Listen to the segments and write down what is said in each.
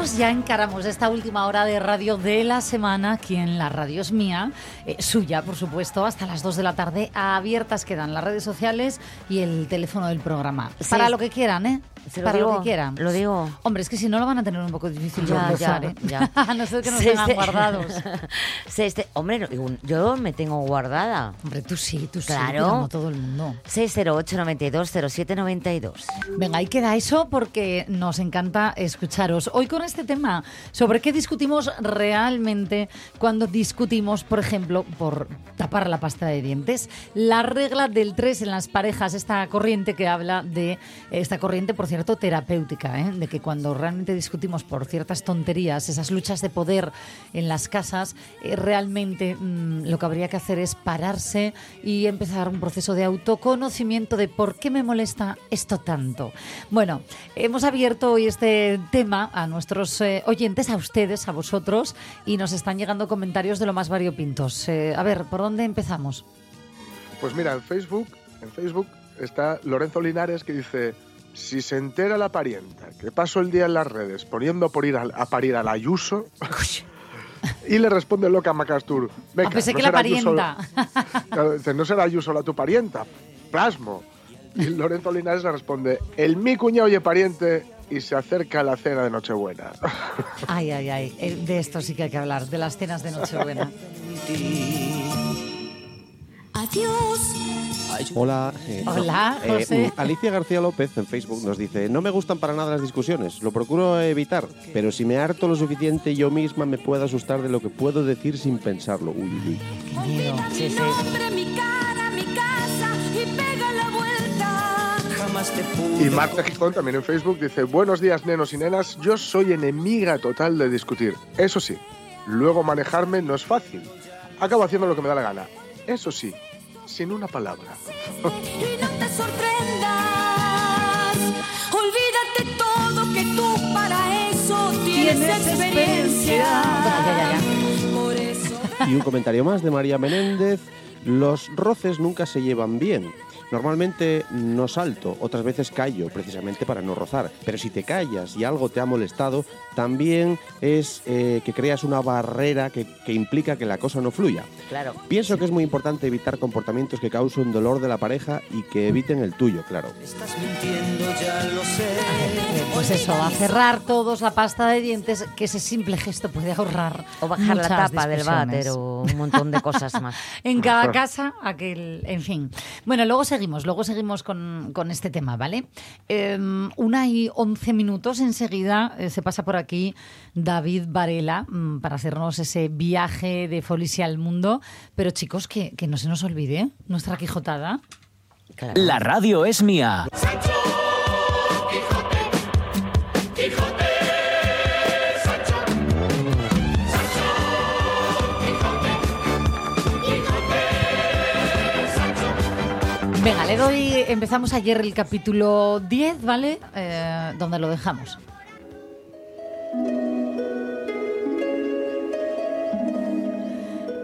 Ya encaramos esta última hora de radio de la semana aquí en la radio es mía, eh, suya por supuesto, hasta las dos de la tarde. Abiertas quedan las redes sociales y el teléfono del programa. Sí. Para lo que quieran, ¿eh? Se lo Para lo digo, que quieran. Lo digo. Hombre, es que si no lo van a tener un poco difícil de Ya, ya, ¿eh? ya. a no ser que nos Sí, tengan sí. guardados. Sí, este, hombre, digo, yo me tengo guardada. Hombre, tú sí, tú sí, Claro. pero no todo el mundo. 608 92 07 92. Venga, ahí queda eso porque nos encanta escucharos. Hoy con este tema, sobre qué discutimos realmente cuando discutimos, por ejemplo, por tapar la pasta de dientes. La regla del 3 en las parejas, esta corriente que habla de, esta corriente, por cierto, terapéutica, ¿eh? de que cuando realmente discutimos por ciertas tonterías, esas luchas de poder en las casas, eh, realmente mm, lo que habría que hacer es pararse y empezar un proceso de autoconocimiento de por qué me molesta esto tanto. Bueno, hemos abierto hoy este tema a nuestros eh, oyentes, a ustedes, a vosotros, y nos están llegando comentarios de lo más variopintos. A ver, ¿por dónde empezamos? Pues mira, en Facebook, en Facebook está Lorenzo Linares que dice, si se entera la parienta que paso el día en las redes poniendo por ir al- a, parir al Ayuso, y le responde loca Macastur, Ah, "Venga, pensé no que la será Ayuso- parienta. Claro, dice, no será Ayuso la tu parienta, plasmo. Y Lorenzo Linares le responde, el mi cuñado oye pariente y se acerca a la cena de Nochebuena. Ay, ay, ay. eh, De esto sí que hay que hablar, de las cenas de Nochebuena. Adiós. Hola. eh, Hola, eh, José. mm, Alicia García López en Facebook nos dice, no me gustan para nada las discusiones, lo procuro evitar, pero si me harto lo suficiente yo misma me puedo asustar de lo que puedo decir sin pensarlo. Uy, uy. Qué miedo. Sí, sí. Y Marta Gijón también en Facebook dice, buenos días nenos y nenas, yo soy enemiga total de discutir. Eso sí, luego manejarme no es fácil. Acabo haciendo lo que me da la gana. Eso sí, sin una palabra. Y no te sorprendas. Olvídate todo que tú para eso tienes, Tienes experiencia. Por eso. Y un comentario más de María Menéndez, los roces nunca se llevan bien. Normalmente no salto, otras veces callo, precisamente para no rozar. Pero si te callas y algo te ha molestado, también es eh, que creas una barrera que, que implica que la cosa no fluya. Claro. Pienso que es muy importante evitar comportamientos que causen dolor de la pareja y que eviten el tuyo, claro. Eh, Pues eso, a cerrar todos la pasta de dientes, que ese simple gesto puede ahorrar. O bajar la tapa del váter o un montón de cosas más. En cada casa, aquel, en fin. Bueno, luego luego seguimos con, con este tema, ¿vale? Eh, una y once minutos enseguida eh, se pasa por aquí David Varela mm, para hacernos ese viaje de Folicia al mundo. Pero chicos, que, que no se nos olvide nuestra quijotada. La radio es mía. Venga, le doy. Empezamos ayer el capítulo 10, ¿vale? Eh, donde lo dejamos.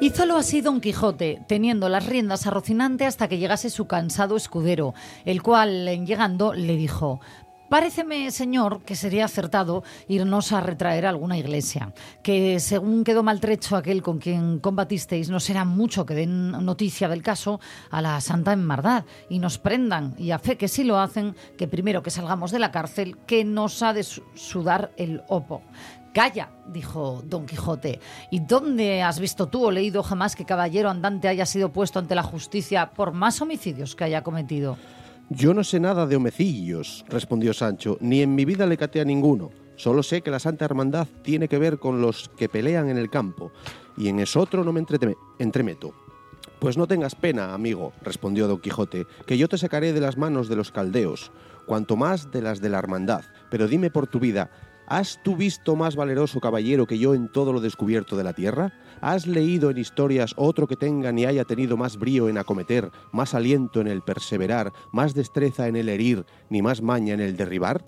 Hízolo así Don Quijote, teniendo las riendas a Rocinante hasta que llegase su cansado escudero, el cual, en llegando, le dijo: Paréceme, señor, que sería acertado irnos a retraer a alguna iglesia, que según quedó maltrecho aquel con quien combatisteis, no será mucho que den noticia del caso a la Santa Enmardad y nos prendan, y a fe que si lo hacen, que primero que salgamos de la cárcel, que nos ha de su- sudar el opo. Calla, dijo Don Quijote. ¿Y dónde has visto tú o leído jamás que caballero andante haya sido puesto ante la justicia por más homicidios que haya cometido? Yo no sé nada de homecillos, respondió Sancho, ni en mi vida le caté a ninguno. Solo sé que la Santa Hermandad tiene que ver con los que pelean en el campo, y en eso otro no me entremeto. Pues no tengas pena, amigo, respondió Don Quijote, que yo te sacaré de las manos de los caldeos, cuanto más de las de la Hermandad. Pero dime por tu vida, ¿has tú visto más valeroso caballero que yo en todo lo descubierto de la tierra? ¿Has leído en historias otro que tenga ni haya tenido más brío en acometer, más aliento en el perseverar, más destreza en el herir, ni más maña en el derribar?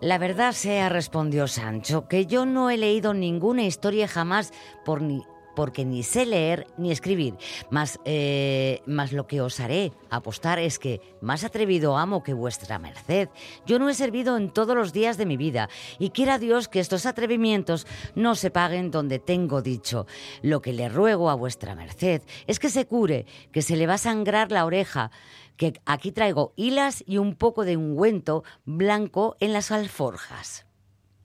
La verdad sea, respondió Sancho, que yo no he leído ninguna historia jamás por ni, porque ni sé leer ni escribir. Mas, eh, mas lo que os haré apostar es que, más atrevido amo que vuestra merced, yo no he servido en todos los días de mi vida, y quiera Dios que estos atrevimientos no se paguen donde tengo dicho. Lo que le ruego a vuestra merced es que se cure, que se le va a sangrar la oreja, que aquí traigo hilas y un poco de ungüento blanco en las alforjas.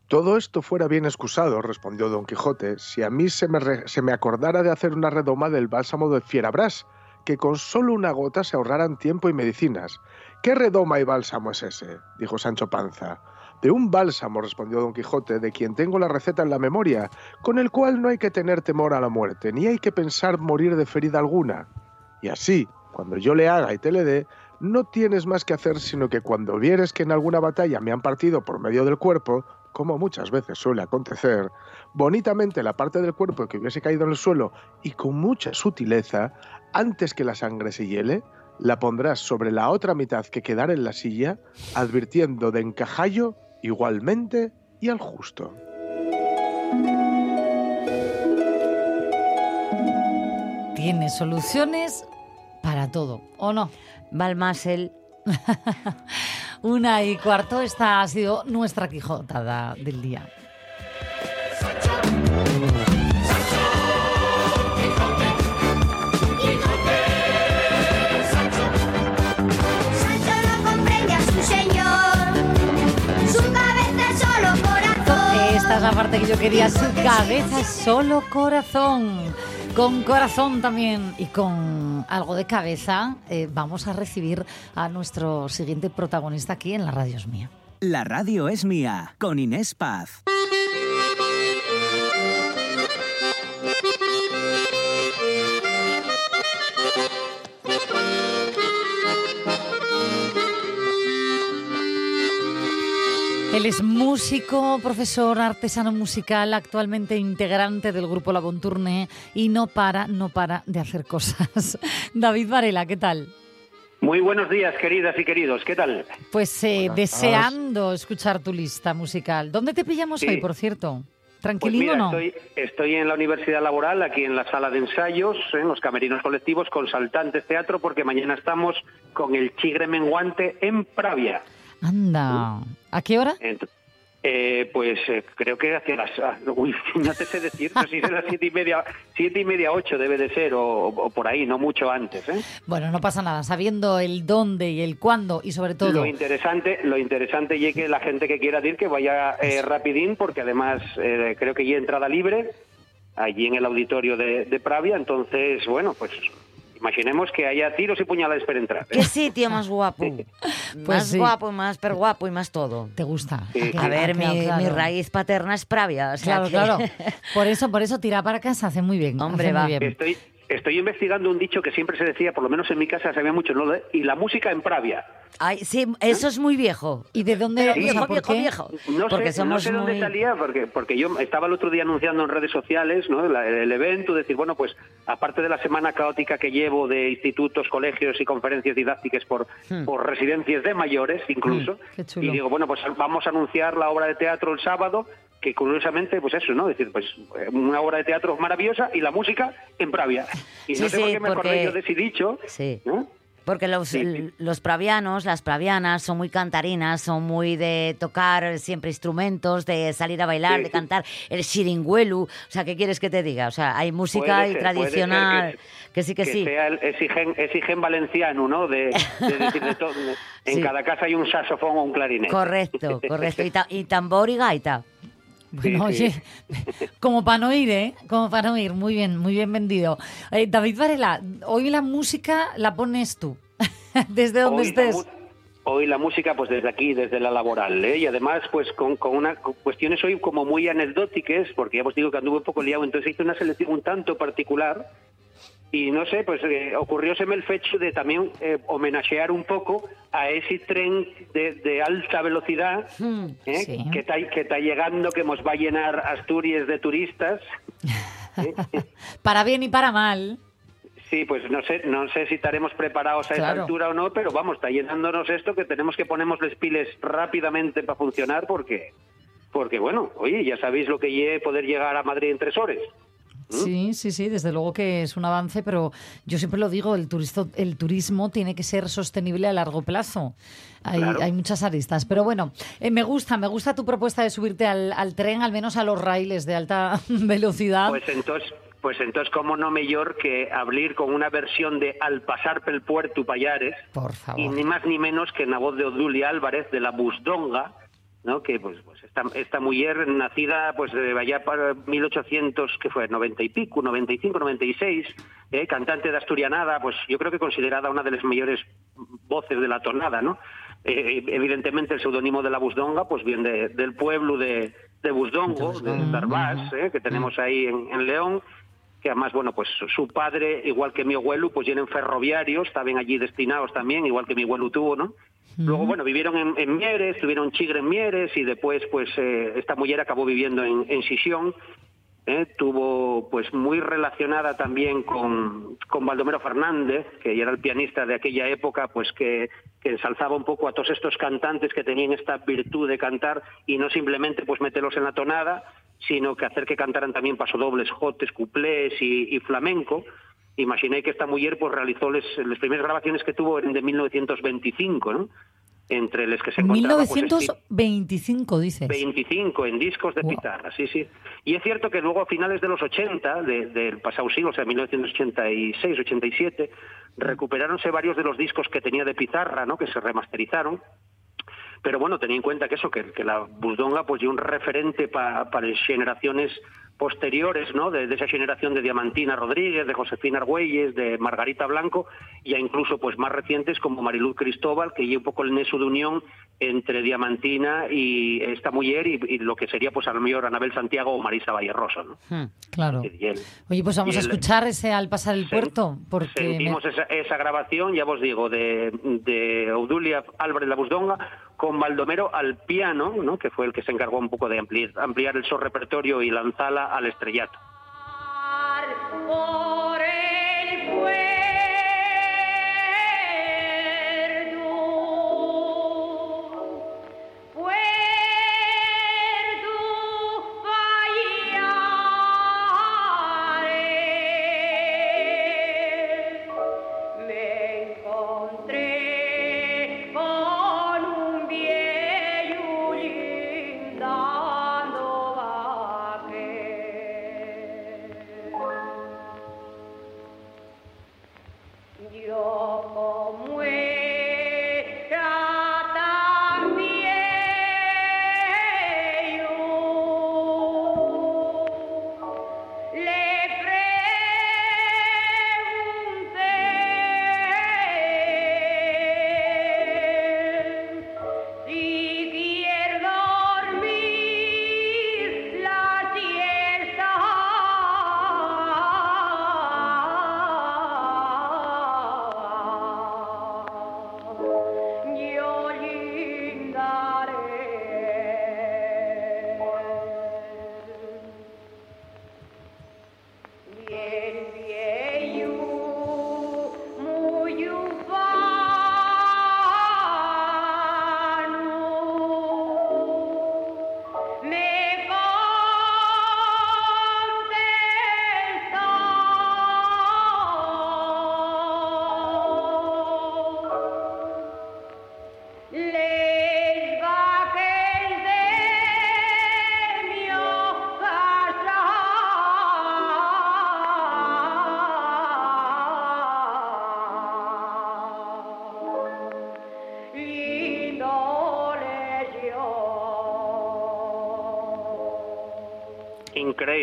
Todo esto fuera bien excusado, respondió Don Quijote, si a mí se me, se me acordara de hacer una redoma del bálsamo de Fierabras, que con solo una gota se ahorraran tiempo y medicinas. ¿Qué redoma y bálsamo es ese? dijo Sancho Panza. De un bálsamo, respondió Don Quijote, de quien tengo la receta en la memoria, con el cual no hay que tener temor a la muerte, ni hay que pensar morir de ferida alguna. Y así, cuando yo le haga y te le dé, no tienes más que hacer sino que cuando vieres que en alguna batalla me han partido por medio del cuerpo, como muchas veces suele acontecer, bonitamente la parte del cuerpo que hubiese caído en el suelo y con mucha sutileza, antes que la sangre se hiele, la pondrás sobre la otra mitad que quedara en la silla, advirtiendo de encajallo igualmente y al justo. Tiene soluciones para todo, ¿o no? Balmasel, Una y cuarto, esta ha sido nuestra quijotada del día. Esta es la parte que yo quería, su cabeza es solo corazón. Con corazón también y con algo de cabeza eh, vamos a recibir a nuestro siguiente protagonista aquí en la radio es mía. La radio es mía, con Inés Paz. Él es músico, profesor, artesano musical, actualmente integrante del grupo La Bonturne y no para, no para de hacer cosas. David Varela, ¿qué tal? Muy buenos días, queridas y queridos. ¿Qué tal? Pues eh, deseando escuchar tu lista musical. ¿Dónde te pillamos Sí. hoy, por cierto? Pues ¿Tranquilín mira, o no? estoy, estoy en la Universidad Laboral, aquí en la sala de ensayos, en los camerinos colectivos con Saltantes Teatro, porque mañana estamos con el Chigre Menguante en Pravia. Anda. ¿A qué hora? Eh, pues eh, creo que hacia las... ah, Uy, no te sé decir, sé si de las siete y media, siete y media, ocho debe de ser, o, o por ahí, no mucho antes. ¿eh? Bueno, no pasa nada. Sabiendo el dónde y el cuándo y sobre todo... Lo interesante, lo interesante y que la gente que quiera ir que vaya eh, rapidín, porque además eh, creo que ya entrada libre allí en el auditorio de, de Pravia, entonces bueno, pues imaginemos que haya tiros y puñaladas para entrar. ¿eh? ¿qué sitio más guapo? Pues más sí. guapo, más per guapo y más todo. ¿Te gusta? Sí. A ver, mi, quedado claro? mi raíz paterna es Pravia. O sea Claro, que- claro. Por eso, por eso tira para casa hace muy bien. Hombre, hace muy va. bien. Estoy, estoy investigando un dicho que siempre se decía, por lo menos en mi casa se había mucho, ¿no? De- y la música en Pravia. Ay, sí, eso es muy viejo. ¿Y de dónde? O sea, viejo, ¿por viejo, viejo. No Porque sé, no sé dónde salía, porque, porque yo estaba el otro día anunciando en redes sociales ¿no? La- el, evento, decir, bueno, pues aparte de la semana caótica que llevo de institutos, colegios y conferencias didácticas por, por residencias de mayores incluso, Hmm, qué chulo. y digo, bueno, pues vamos a anunciar la obra de teatro el sábado, que curiosamente, pues eso, ¿no? decir, pues eh, una obra de teatro maravillosa y la música en Pravia. Y no Sí, sé por sí, qué me porque- acordé yo de ese dicho, Sí. ¿no? Porque los, Sí, los pravianos, las pravianas, son muy cantarinas, son muy de tocar siempre instrumentos, de salir a bailar, Sí, de cantar el xiringuelu. O sea, ¿qué quieres que te diga? O sea, hay música Puede y ser tradicional. que- Que, sí, que, que sí. sea el exigen, exigen valenciano, ¿no? De, de decir de todo. En Sí. cada casa hay un saxofón o un clarinete. Correcto, correcto. Y, ta- y tambor y gaita. Bueno, Sí, oye, sí. como para no ir, ¿eh? Como para no ir. Muy bien, muy bien vendido. Eh, David Varela, hoy la música la pones tú, desde donde Hoy estés. Hoy la música, pues desde aquí, desde la laboral, ¿eh? y además, pues con, con unas cuestiones hoy como muy anecdóticas, porque ya os digo que anduve un poco liado, entonces hice una selección un tanto particular, y no sé, pues eh, ocurrióseme el fecho de también eh, homenajear un poco a ese tren de, de alta velocidad Hmm, ¿eh? sí. que está que está llegando, que nos va a llenar Asturias de turistas. ¿eh? Para bien y para mal. Sí, pues no sé, no sé si estaremos preparados a Claro. esa altura o no, pero vamos, está llenándonos esto que tenemos que ponernos los piles rápidamente para funcionar porque, porque bueno, oye, ya sabéis lo que lle poder llegar a Madrid en tres horas. ¿Mm? Sí, sí, sí, desde luego que es un avance, pero yo siempre lo digo, el, turisto, el turismo tiene que ser sostenible a largo plazo. Hay, Claro. hay muchas aristas, pero bueno, eh, me gusta, me gusta tu propuesta de subirte al, al tren, al menos a los raíles de alta velocidad. Pues entonces, pues entonces, ¿cómo no mejor que abrir con una versión de Al pasar pel puerto Payares? Por y favor. ni más ni menos que en la voz de Odulia Álvarez de la Busdonga, ¿no? que pues, pues esta, esta mujer nacida pues de allá para 1800, que fue 90 y pico, 95, 96, eh, cantante de asturianada, pues yo creo que considerada una de las mayores voces de la tonada, ¿no? Eh, evidentemente el seudónimo de la Busdonga pues viene de- del pueblo de, de Busdongo, de Darbás, eh, que tenemos ahí en, en León, que además, bueno, pues su padre, igual que mi abuelo, pues vienen ferroviarios, estaban allí destinados también, igual que mi abuelo tuvo, ¿no? Luego, bueno, vivieron en, en Mieres, tuvieron chigre en Mieres y después, pues, eh, esta mujer acabó viviendo en, en Sisión. ¿eh? Tuvo, pues, muy relacionada también con, con Baldomero Fernández, que ya era el pianista de aquella época, pues, que, que ensalzaba un poco a todos estos cantantes que tenían esta virtud de cantar y no simplemente, pues, meterlos en la tonada, sino que hacer que cantaran también pasodobles, jotes, cuplés y, y flamenco. Imaginé que esta mujer pues realizó les, las primeras grabaciones que tuvo eran de 1925, ¿no? Entre las que se encontraba pues, Steve- 1925, dices. 25 en discos de Wow. sí, sí. Y es cierto que luego a finales de los 80, de- del pasado siglo, o sea, 1986, 87, recuperáronse varios de los discos que tenía de pizarra, ¿no? Que se remasterizaron. Pero bueno, tenía en cuenta que eso, que, que la Busdonga pues dio un referente pa- para las generaciones posteriores, ¿no? De, de esa generación de Diamantina Rodríguez, de Josefina Argüelles, de Margarita Blanco, y ya incluso pues más recientes como Mariluz Cristóbal, que lleva un poco el neso de unión entre Diamantina y esta mujer y, y lo que sería pues a lo mejor Anabel Santiago o Marisa Valleroso, ¿no? Hmm. Claro. Oye, pues vamos a el- escuchar ese al pasar el Sen- puerto, porque me- Sentimos esa, esa grabación, ya os digo, de, de Obdulia Álvarez La Busdonga con Baldomero al piano, ¿no? que fue el que se encargó un poco de ampliar, ampliar el su repertorio y lanzarla al estrellato.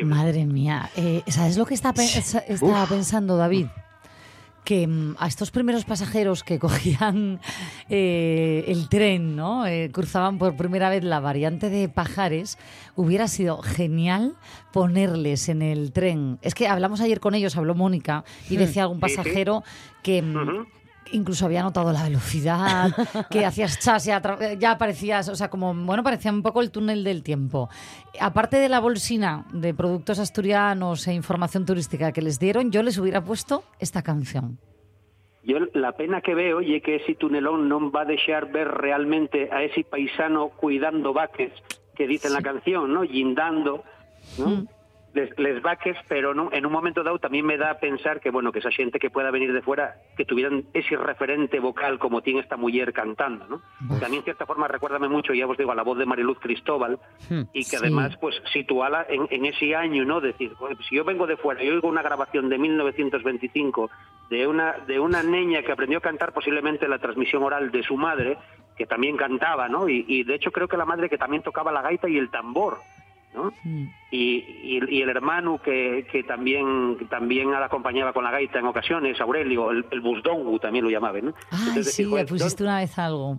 Madre mía, eh, ¿sabes lo que está pe- sa- estaba pensando David? Que mm, a estos primeros pasajeros que cogían eh, el tren, ¿no? Eh, cruzaban por primera vez la variante de Pajares, hubiera sido genial ponerles en el tren. Es que hablamos ayer con ellos, habló Mónica, y decía algún pasajero que mm. Incluso había notado la velocidad, que hacías chas, ya, ya parecías, o sea, como, bueno, parecía un poco el túnel del tiempo. Aparte de la bolsina de productos asturianos e información turística que les dieron, yo les hubiera puesto esta canción. Yo la pena que veo y que ese tunelón no va a dejar ver realmente a ese paisano cuidando vaques que dice en la canción, ¿no? Guindando, ¿no? Mm. Les, les vaques, pero no, en un momento dado también me da a pensar que, bueno, que esa gente que pueda venir de fuera, que tuvieran ese referente vocal como tiene esta mujer cantando, ¿no? Mí en cierta forma recuérdame mucho, ya os digo, a la voz de Mariluz Cristóbal, y que Sí. además, pues, situala en, en ese año, ¿no? Decir, "Joder, si yo vengo de fuera y oigo una grabación de 1925 de una, de una niña que aprendió a cantar posiblemente la transmisión oral de su madre, que también cantaba, ¿no? Y, y de hecho creo que la madre que también tocaba la gaita y el tambor, ¿no? Mm. Y, y- y el hermano que, que también que también la acompañaba con la gaita en ocasiones, Aurelio, el, el busdongu también lo llamaban, ¿no? Ay, Entonces, sí, joder, pusiste una vez algo.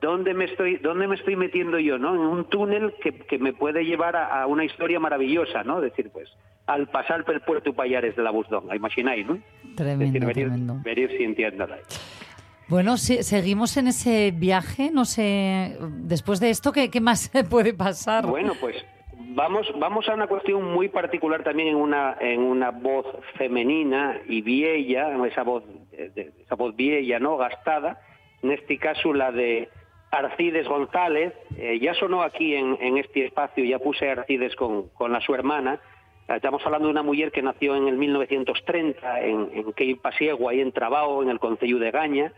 ¿dónde me estoy dónde me estoy metiendo yo no en un túnel que, que me puede llevar a, a una historia maravillosa no decir pues al pasar por el puerto Payares de la Busdonga imagináis no Tremendo, decir, venir, tremendo. venir sintiéndola Bueno, sí, seguimos en ese viaje, no sé, después de esto, ¿qué, qué más puede pasar? bueno pues vamos vamos a una cuestión muy particular también en una en una voz femenina y vieja esa voz eh, esa voz vieja no gastada en este caso la de Arcides González, eh, ya sonó aquí en, en este espacio, ya puse Arcides con, con la su hermana. Estamos hablando de una mujer que nació en el 1930 en, en Quei Pasiego, ahí en Trabao, en el Concello de Gaña.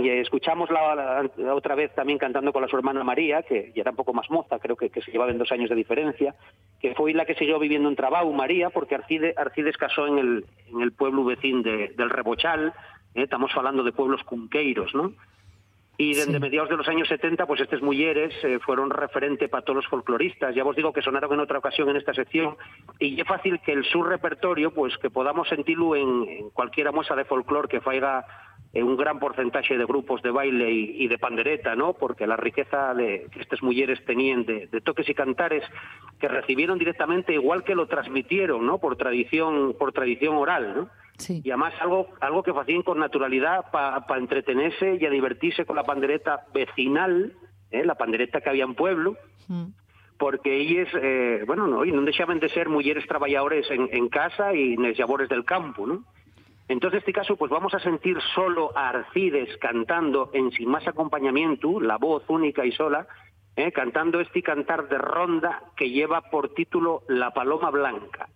Y escuchamos la, la- la otra vez también cantando con la su hermana María, que ya era un poco más moza, creo que, que se llevaban dos años de diferencia, que fue la que siguió viviendo en Trabau, María, porque Arcides, Arcides casó en el, en el pueblo vecino de- del Rebochal, eh, estamos hablando de pueblos cunqueiros, ¿no? Y desde Sí. mediados de los años 70, pues estas mujeres eh, fueron referente para todos los folcloristas. Ya os digo que sonaron en otra ocasión en esta sección. Y es fácil que el su repertorio, pues que podamos sentirlo en, en cualquiera muestra de folclore que faiga un gran porcentaje de grupos de baile y, y de pandereta, ¿no? Porque la riqueza de, que estas mujeres tenían de, de toques y cantares que recibieron directamente, igual que lo transmitieron, ¿no? Por tradición, por tradición oral, ¿no? Sí. Y además algo, algo que hacían con naturalidad para entretenerse y a divertirse con la pandereta vecinal, ¿eh? la pandereta que había en pueblo, Mm. porque ellos, eh, bueno, no, y no dejaban de ser mujeres trabajadores en, en casa y en los labores del campo, ¿no? Entonces, en este caso, pues vamos a sentir solo a Arcides cantando en sin más acompañamiento, la voz única y sola, ¿eh? cantando este cantar de ronda que lleva por título La Paloma Blanca.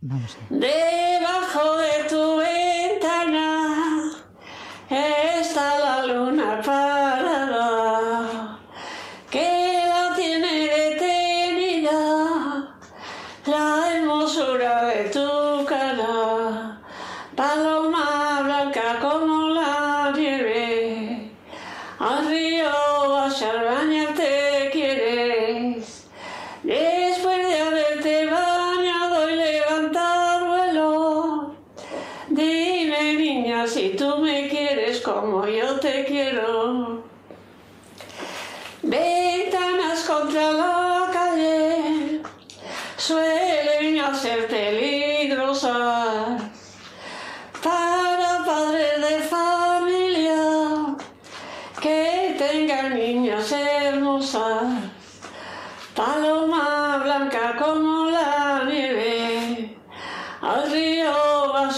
Vamos Debajo de tu ventana está la luna parada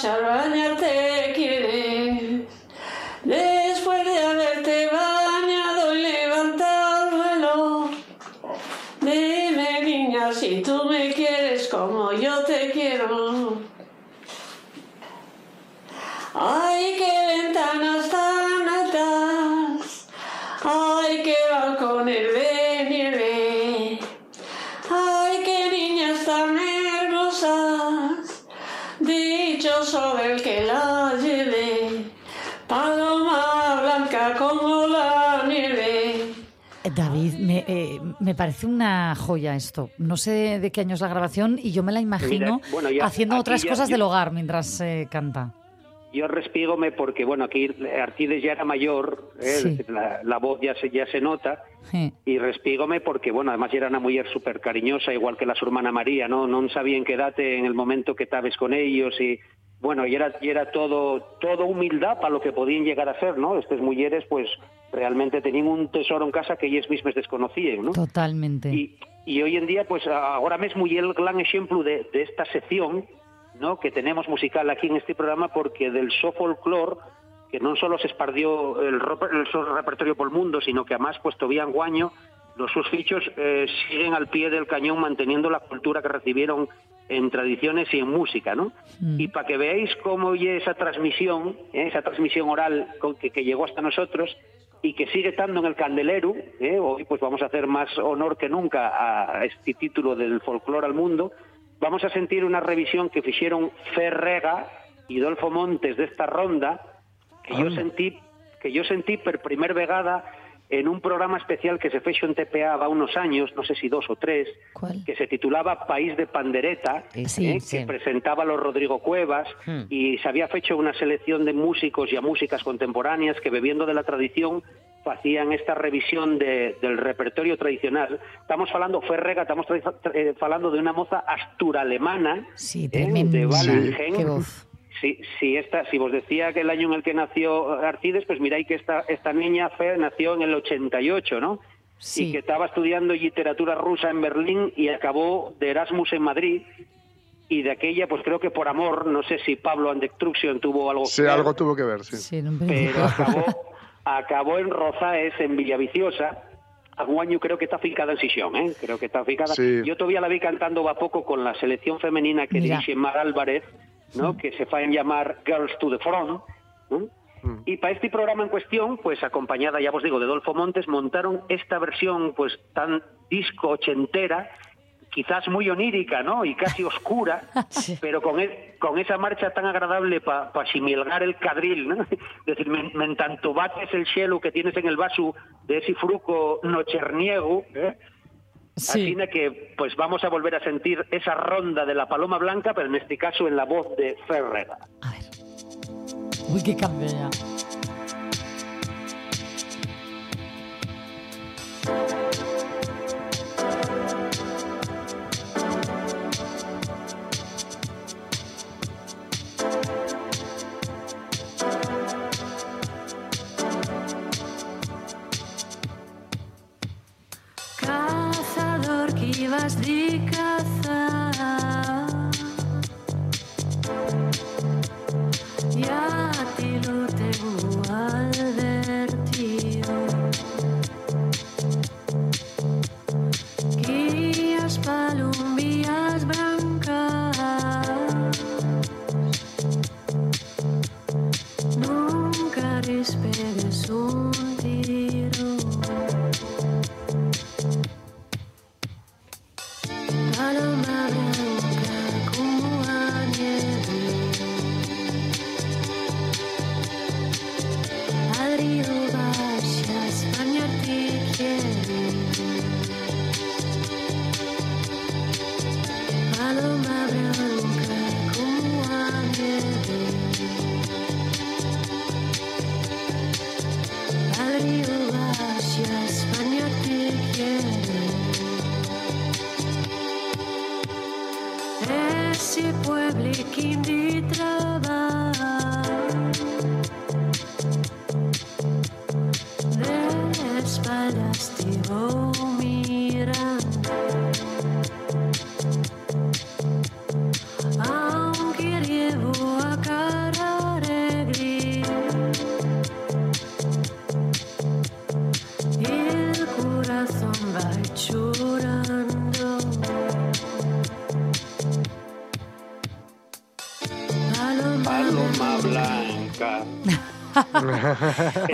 bañarte quieres. Después de haberte bañado y levantado vuelo, dime niña si tú me quieres como yo te quiero. David, me, eh, me parece una joya esto. No sé de qué año es la grabación y yo me la imagino Mira, bueno, ya haciendo otras ya- cosas yo- del hogar mientras eh, canta. Yo respígome porque, bueno, aquí Artides ya era mayor, ¿eh? Sí. la, la voz ya se, ya se nota, Sí. y respígome porque, bueno, además era una mujer súper cariñosa, igual que la su hermana María, ¿no? No sabía en qué date en el momento que estabas con ellos y, bueno, y era, y era todo, todo humildad para lo que podían llegar a ser, ¿no? Estas mujeres, pues, realmente tenían un tesoro en casa que ellas mismas desconocían, ¿no? Totalmente. Y, y hoy en día, pues ahora mismo y el gran ejemplo de, de esta sección ¿no? que tenemos musical aquí en este programa, porque del so folclore, que no solo se esparció el, el repertorio por el mundo, sino que además, pues todavía en Guaño, los sus fichos eh, siguen al pie del cañón manteniendo la cultura que recibieron en tradiciones y en música, ¿no? Y para que veáis cómo oye esa transmisión, ¿eh? esa transmisión oral con que, que llegó hasta nosotros y que sigue estando en el candelero, ¿eh? hoy pues vamos a hacer más honor que nunca a este título del folclore al mundo, vamos a sentir una revisión que hicieron Ferrega y Dolfo Montes de esta ronda, que yo sentí que yo sentí per primer vegada en un programa especial que se fechó en TPA va unos años, no sé si dos o tres, ¿Cuál? que se titulaba País de Pandereta, Sí, eh, sí. que presentaba a los Rodrigo Cuevas Hmm. y se había hecho una selección de músicos y a músicas contemporáneas que bebiendo de la tradición hacían esta revisión de- del repertorio tradicional. Estamos hablando, Ferrega, estamos eh, hablando de una moza astura-alemana Sí, eh, de Wallengen. Si, si, esta, si vos decía que el año en el que nació Arcides, pues miráis que esta, esta niña Fer nació en el 88, ¿no? Sí. Y que estaba estudiando literatura rusa en Berlín y acabó de Erasmus en Madrid. Y de aquella, pues creo que por amor, no sé si Pablo and Destruction tuvo algo Sí, que ver, algo tuvo que ver, sí. Sí, pero acabó, acabó en Rozaes, en Villaviciosa. Algún año creo que está ficada en Sisión, ¿eh? Creo que está ficada. Sí. Yo todavía la vi cantando va poco con la selección femenina que Mira. dirige Mar Álvarez, ¿no? Que se faen llamar Girls to the Front, ¿no? Y para este programa en cuestión, pues acompañada, ya os digo, de Dolfo Montes, montaron esta versión pues tan disco ochentera, quizás muy onírica, ¿no? Y casi oscura, pero con, e- con esa marcha tan agradable para pa similgar el cadril, ¿no? Es decir, men, men tanto bates el cielo que tienes en el vaso de ese fruco nocherniego, ¿eh? Sí. Así que pues vamos a volver a sentir esa ronda de la paloma blanca, pero en este caso en la voz de Ferrera. A ver. Uy, qué cambio ya.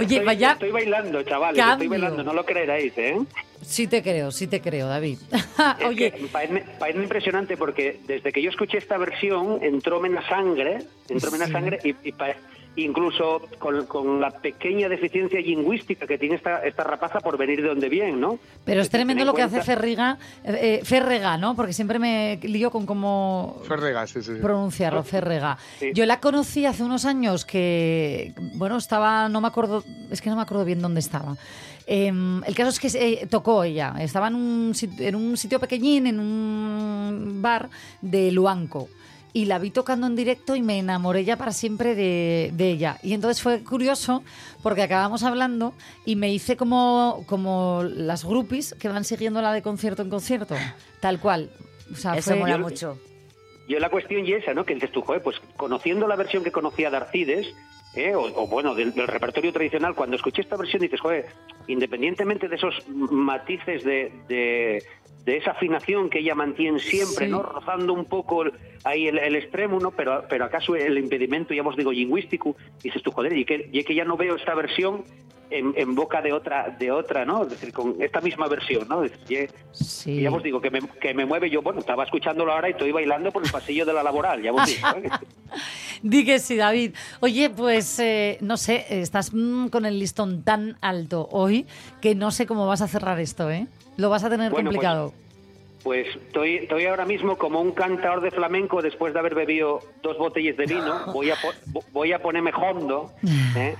Oye, Estoy- vaya Estoy bailando, chavales, estoy cambio. bailando, no lo creeráis, ¿eh? Sí te creo, sí te creo, David. Oye, parece, parece impresionante porque desde que yo escuché esta versión entróme en la sangre, entróme en la Sí. sangre y, y, pa- incluso con, con la pequeña deficiencia lingüística que tiene esta, esta rapaza por venir de donde viene, ¿no? Pero es tremendo en lo que hace Ferriga, eh, eh, Ferrega, ¿no? Porque siempre me lío con cómo Ferrega, sí, sí. sí. pronunciarlo, Ferrega. Sí. Yo la conocí hace unos años que, bueno, estaba, no me acuerdo, es que no me acuerdo bien dónde estaba. Em, el caso es que eh, tocó ella, estaba en un, sit- en un sitio pequeñín, en un bar de Luanco. Y la vi tocando en directo y me enamoré ya para siempre de, de ella. Y entonces fue curioso porque acabamos hablando y me hice como, como las groupies que van siguiéndola de concierto en concierto. Tal cual. O sea, Eso fue- mola mucho. Yo la cuestión y esa, ¿no? Que dices tú, joder, pues conociendo la versión que conocía de Arcides, ¿eh? o, o, bueno, del, del repertorio tradicional, cuando escuché esta versión dices, joder, independientemente de esos matices de, de, de esa afinación que ella mantiene siempre, Sí. ¿no? Rozando un poco el- ahí el, el extremo, ¿no? Pero, pero acaso el impedimento, ya os digo, lingüístico, dices tú, joder, y que, y que ya no veo esta versión en, en boca de otra, de otra, ¿no? Es decir, con esta misma versión, ¿no? Decir, Sí. ya os digo, que me, que me mueve yo, bueno, estaba escuchándolo ahora y estoy bailando por el pasillo de la laboral, ya os digo. ¿eh? Di que sí, David. Oye, pues eh, no sé, estás mm, con el listón tan alto hoy que no sé cómo vas a cerrar esto, ¿eh? Lo vas a tener Bueno, pues, complicado. Pues estoy, estoy ahora mismo como un cantador de flamenco después de haber bebido dos botellas de vino. Voy a, voy a ponerme hondo. ¿eh?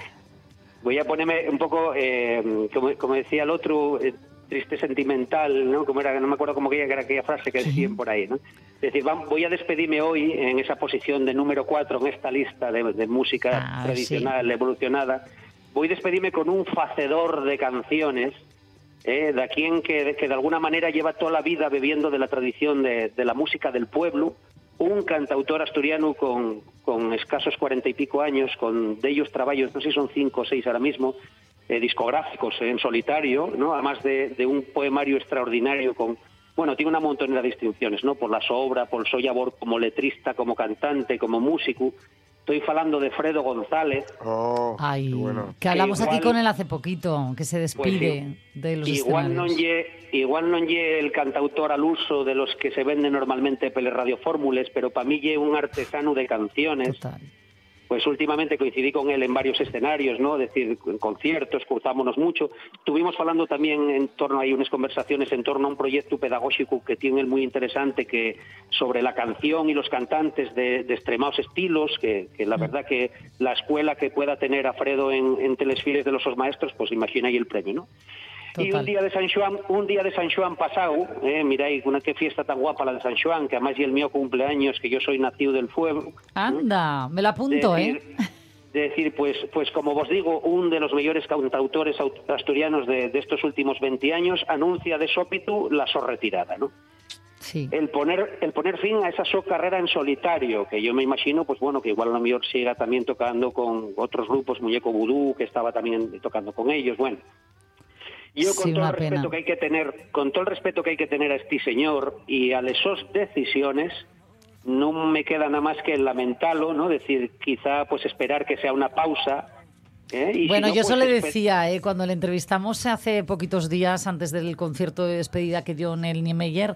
Voy a ponerme un poco, eh, como, como decía el otro, eh, triste sentimental, ¿no? Como era, no me acuerdo cómo era aquella frase que decían por ahí, ¿no? Es decir, voy a despedirme hoy en esa posición de número cuatro en esta lista de, de música Ah, tradicional, evolucionada. Voy a despedirme con un facedor de canciones eh, de quien que, que de alguna manera lleva toda la vida bebiendo de la tradición de, la música del pueblo, un cantautor asturiano con, con escasos cuarenta y pico años, con de ellos trabajos, no sé si son cinco o seis ahora mismo, eh, discográficos en solitario, ¿no? además de, un poemario extraordinario con, bueno, tiene una montonera de distinciones, ¿no? Por la obra, por Soy Abor como letrista, como cantante, como músico. Estoy falando de Fredo González, Oh, Ay, qué bueno. que hablamos aquí con él hace poquito, que se despide de los Igual lle, igual non lle el cantautor al uso de los que se venden normalmente pele radiofórmules, pero para mí lle un artesano de canciones. Total. Pues últimamente coincidí con él en varios escenarios, ¿no? Es decir, en conciertos, cruzámonos mucho. Estuvimos hablando también en torno, hay unas conversaciones en torno a un proyecto pedagógico que tiene él muy interesante que sobre la canción y los cantantes de, de extremados estilos, que, que la verdad que la escuela que pueda tener a Fredo en, en Telesfiles de los maestros, pues imagina ahí el premio, ¿no? Y un día de San Juan, un día de San Juan pasado, eh, miráis, una qué fiesta tan guapa la de San Juan, que además y el mío cumpleaños, que yo soy nacido del fuego. Anda, me la apunto, decir, ¿eh? de decir, pues, pues como vos digo, un de los mayores cantautores aut- asturianos de, de estos últimos 20 años anuncia de sópitu la sorretirada, ¿no? Sí. El poner, el poner fin a esa so carrera en solitario, que yo me imagino, pues bueno, que igual a lo mejor siga también tocando con otros grupos, Muñeco Vudú, que estaba también tocando con ellos, bueno. Yo Sí, con todo el respeto pena. que hay que tener, con todo el respeto que hay que tener a este señor y a esas decisiones, no me queda nada más que lamentarlo, ¿no? Decir, quizá pues esperar que sea una pausa. ¿eh? Y si Bueno, no, yo pues, eso le decía, ¿eh? cuando le entrevistamos hace poquitos días antes del concierto de despedida que dio en el Niemeyer,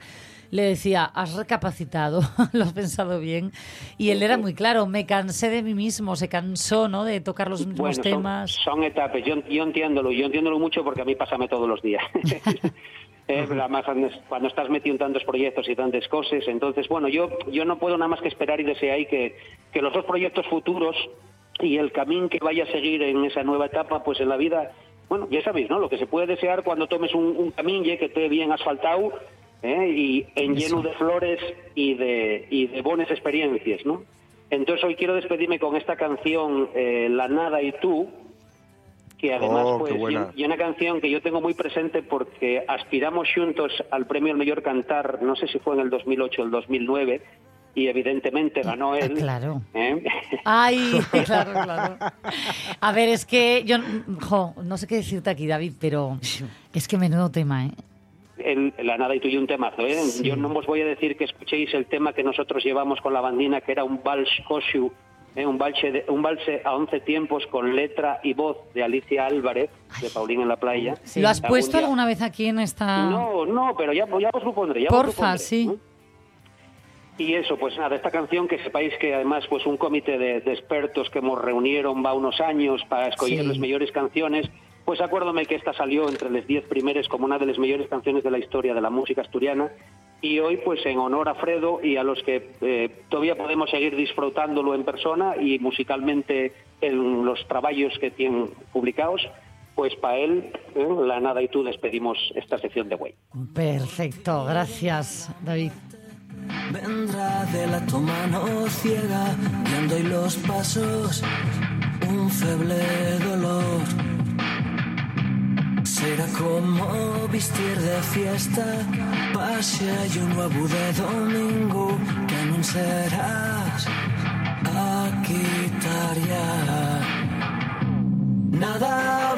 le decía, has recapacitado, lo has pensado bien. Y él era muy claro, me cansé de mí mismo, se cansó ¿no? de tocar los mismos Bueno, son- temas. Son, etapas, yo, yo entiéndolo, yo entiéndolo mucho porque a mí pásame todos los días. Eh, además, cuando estás metido en tantos proyectos y tantas cosas, entonces, bueno, yo, yo no puedo nada más que esperar y desear que, que los dos proyectos futuros y el camino que vaya a seguir en esa nueva etapa, pues en la vida, bueno, ya sabéis, ¿no? Lo que se puede desear cuando tomes un, un camino que esté bien asfaltado ¿eh? y en lleno de flores y de, y de buenas experiencias, ¿no? Entonces hoy quiero despedirme con esta canción, eh, La Nada y Tú, que además Oh, pues y una canción que yo tengo muy presente porque aspiramos juntos al premio al mejor cantar, no sé si fue en el 2008 o el 2009, y evidentemente ganó él. Ah, claro. ¿eh? Ay, claro, claro. A ver, es que yo, jo, no sé qué decirte aquí, David, pero es que menudo tema, ¿eh? El- la nada y tú y un temazo. ¿eh? Yo no os voy a decir que escuchéis el tema que nosotros llevamos con la bandina, que era un vals Koshu, ¿eh? un, valse de- un valse a 11 tiempos con letra y voz de Alicia Álvarez, de Paulín en la playa. ¿Lo has Algún puesto día- alguna vez aquí en esta...? No, no, pero ya, ya os lo pondré. Ya os lo Porfa, pondré, sí. ¿no? Y eso, pues nada, esta canción que sepáis que además pues un comité de, de expertos que hemos reunieron va unos años para escoger Sí. las mejores canciones, pues acuérdome que esta salió entre las 10 primeras como una de las mejores canciones de la historia de la música asturiana y hoy pues en honor a Fredo y a los que eh, todavía podemos seguir disfrutándolo en persona y musicalmente en los trabajos que tienen publicados, pues para él, eh, la nada y tú despedimos esta sección de Way. Perfecto, gracias, David. Vendrá de la tu mano ciega, y los pasos, un feble dolor. Será como vestir de fiesta, pase y un nuevo de domingo, que serás a quitar ya. Nada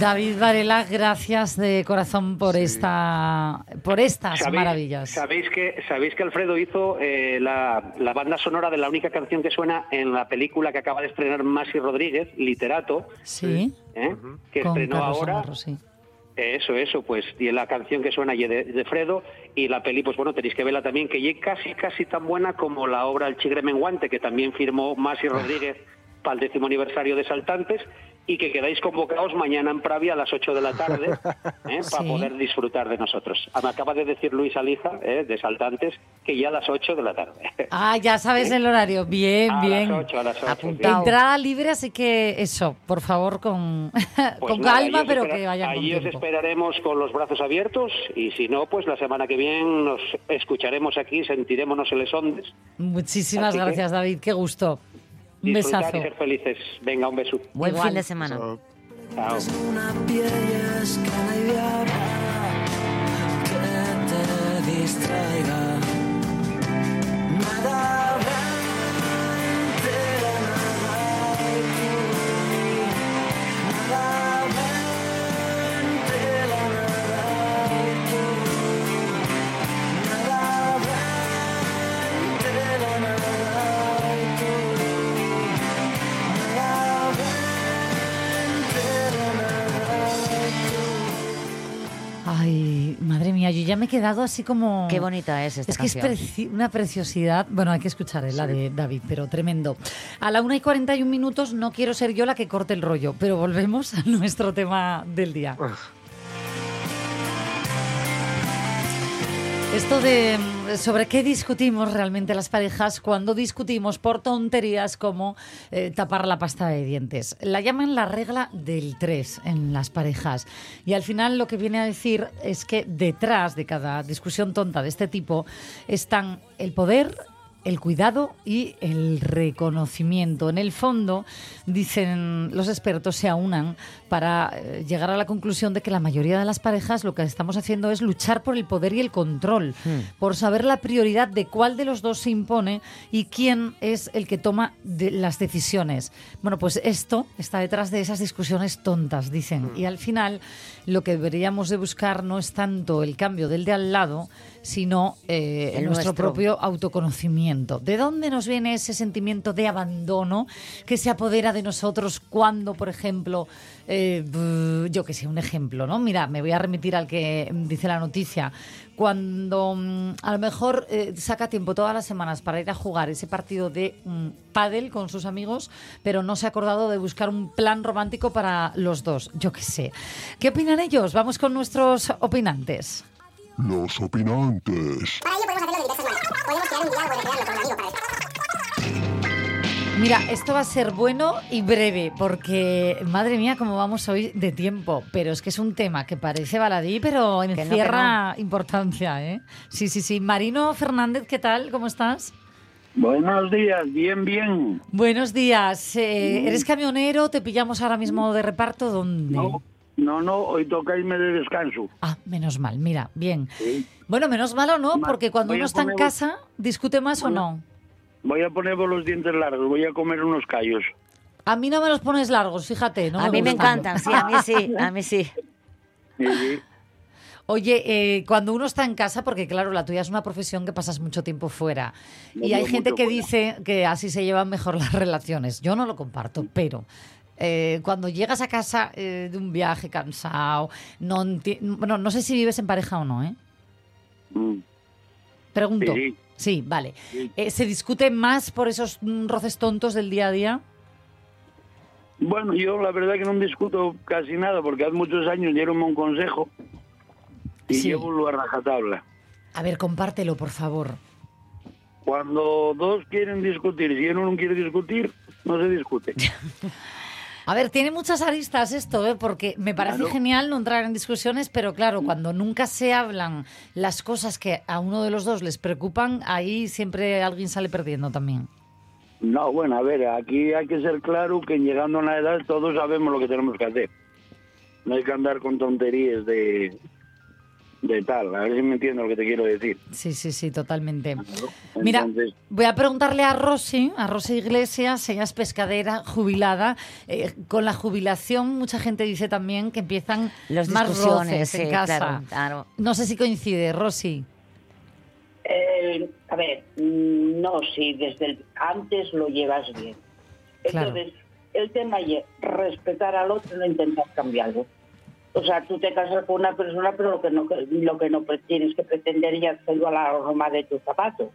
David Varela, gracias de corazón por esta por estas ¿Sabéis- maravillas. Sabéis que, sabéis que Alfredo hizo eh, la, la banda sonora de la única canción que suena en la película que acaba de estrenar Masi Rodríguez, Literato, Sí, ¿eh? que con estrenó Carlos ahora. Navarro, sí. Eso, eso, pues, y la canción que suena y de, de Fredo, y la peli, pues bueno, tenéis que verla también, que es casi, casi tan buena como la obra El Chigre Menguante, que también firmó Masi Rodríguez para el décimo aniversario de Saltantes, y que quedáis convocados mañana en Pravia a las 8 de la tarde ¿eh? Sí. para poder disfrutar de nosotros. Ah, Me acaba de decir Luis Aliza, ¿eh? de Saltantes, que ya a las 8 de la tarde. Ah, ya sabes el horario. Bien, a bien. las 8, a las 8. Apuntado. Entrada libre, así que eso, por favor, con, Pues con nada, calma, os pero espera- que vayan con Ahí os tiempo. esperaremos con los brazos abiertos y si no, pues la semana que viene nos escucharemos aquí, sentiremos el ondes. Muchísimas Así que- gracias, David. Qué gusto. Un Disfrutar besazo. y ser felices. Venga, un beso. Buen Igual. fin de semana. Chao. Nada madre mía, yo ya me he quedado así como... Qué bonita es esta Es que es preci- una preciosidad. Bueno, hay que escuchar eh, la de David, pero tremendo. A la 1 y 41 minutos no quiero ser yo la que corte el rollo, pero volvemos a nuestro tema del día. Esto de mm, sobre qué discutimos realmente las parejas cuando discutimos por tonterías como eh, tapar la pasta de dientes. La llaman la regla del 3 en las parejas. Y al final lo que viene a decir es que detrás de cada discusión tonta de este tipo están el poder, el cuidado y el reconocimiento. En el fondo, dicen los expertos, se aunan para eh, llegar a la conclusión de que la mayoría de las parejas lo que estamos haciendo es luchar por el poder y el control, por saber la prioridad de cuál de los dos se impone y quién es el que toma de- las decisiones. Bueno, pues esto está detrás de esas discusiones tontas, dicen. Y al final, lo que deberíamos de buscar no es tanto el cambio del de al lado, sino eh, nuestro nuestro. propio autoconocimiento. ¿De dónde nos viene ese sentimiento de abandono que se apodera de nosotros cuando, por ejemplo, eh, yo que sé, un ejemplo, ¿no? Mira, me voy a remitir al que dice la noticia. Cuando mm, a lo mejor eh, saca tiempo todas las semanas para ir a jugar ese partido de mm, pádel con sus amigos, pero no se ha acordado de buscar un plan romántico para los dos. Yo qué sé. ¿Qué opinan ellos? Vamos con nuestros opinantes. Los opinantes. Para ello podemos hacerlo de diversas maneras. Podemos crear un diálogo y recrearlo con un amigo para Mira, esto va a ser bueno y breve, porque madre mía, cómo vamos hoy de tiempo. Pero es que es un tema que parece baladí, pero que encierra importancia, ¿eh? Sí, sí, sí. Marino Fernández, ¿qué tal? ¿Cómo estás? Buenos días, bien, bien. Buenos días. Eh, ¿Eres camionero? ¿Te pillamos ahora mismo de reparto? ¿Dónde? No, no, no, hoy toca irme de descanso. Ah, menos mal, mira, bien. Bueno, menos mal o no, porque cuando voy uno está en casa, ¿discute más o Voy no? Voy a poner los dientes largos, voy a comer unos callos. A mí no me los pones largos, fíjate. No a mí me encantan, sí, a mí sí, a mí sí. Sí, sí. Oye, eh, cuando uno está en casa, porque claro, la tuya es una profesión que pasas mucho tiempo fuera, No, y hay gente que fuera. dice que así se llevan mejor las relaciones. Yo no lo comparto, pero eh, cuando llegas a casa eh, de un viaje cansado, no bueno, no sé si vives en pareja o no, ¿eh? Mm. Pregunto. Sí, Sí, vale. Sí. Eh, ¿Se discute más por esos mm, roces tontos del día a día? Bueno, yo la verdad que no discuto casi nada porque hace muchos años dieron un consejo y Sí. llevo lo a rajatabla. A ver, compártelo, por favor. Cuando dos quieren discutir, si uno no quiere discutir, no se discute. A ver, tiene muchas aristas esto, ¿eh? porque me parece Claro. genial no entrar en discusiones, pero claro, cuando nunca se hablan las cosas que a uno de los dos les preocupan, ahí siempre alguien sale perdiendo también. No, bueno, a ver, aquí hay que ser claro que llegando a una edad todos sabemos lo que tenemos que hacer. No hay que andar con tonterías de, de tal. A ver si me entiendo lo que te quiero decir. Sí, sí, sí, totalmente. Mira, voy a preguntarle a Rosy, a Rosy Iglesias, ella es pescadera, jubilada. Eh, con la jubilación, mucha gente dice también que empiezan Las más roces sí, en casa. claro, claro. No sé si coincide, Rosy. Eh, a ver, mm, no, si desde el- antes lo llevas bien. Claro. Entonces, el tema es respetar al otro, no intentar cambiarlo. O sea, tú te casas con una persona, pero lo que no, lo que no tienes que pretender es hacerlo a la norma de tu zapato.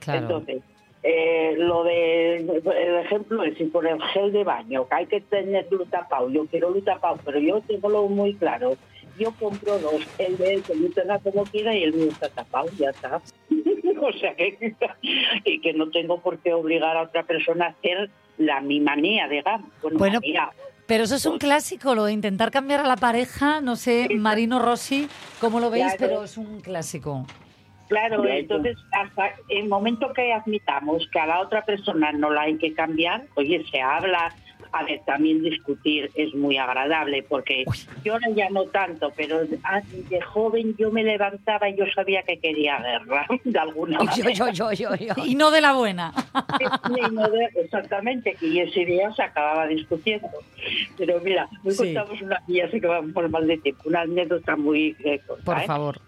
Claro. Entonces, eh, lo de, el ejemplo es si por el gel de baño, que hay que tenerlo tapado, yo quiero lo tapado, pero yo tengo lo muy claro. Yo compro dos, el de él que lo tenga como quiera y el mío está tapado, ya está. o sea, que, y que no tengo por qué obligar a otra persona a hacer la mi manía, digamos. Bueno, Bueno, manía. Pero eso es un clásico, lo de intentar cambiar a la pareja. No sé, Marino Rossi, cómo lo veis, Claro. pero es un clásico. Claro, entonces hasta el momento que admitamos que a la otra persona no la hay que cambiar, oye, se habla, a ver, también discutir es muy agradable, porque yo ahora ya no tanto, pero ah, de joven yo me levantaba y yo sabía que quería guerra, de alguna Yo, manera. yo, yo, yo, yo. Y no de la buena. Y no de- exactamente, que ese día se acababa discutiendo. Pero mira, hoy Sí. contamos una, ya sé que vamos por mal de tiempo, una anécdota muy eh, corta, Por ¿eh? favor.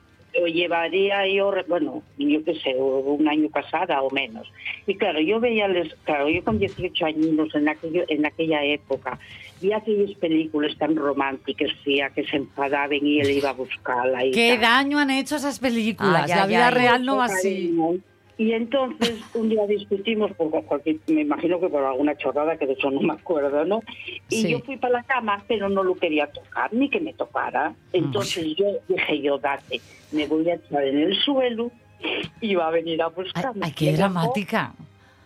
Llevaría yo, re- bueno, yo qué sé, un año casada o menos. Y claro, yo veía, les, claro, yo con 18 años en, aquello, en aquella época, vi aquellas películas tan románticas, fía, que se enfadaban y él iba a buscarla. Y Qué tal. daño han hecho esas películas. Ay, la ay, vida ay. real no va así. Y entonces un día discutimos, por, porque me imagino que por alguna chorrada, que de eso no me acuerdo, ¿no? Y Sí. yo fui para la cama, pero no lo quería tocar, ni que me tocara. Entonces yo dije, yo date, me voy a echar en el suelo y va a venir a buscarme. ay, qué Me dejó- dramática.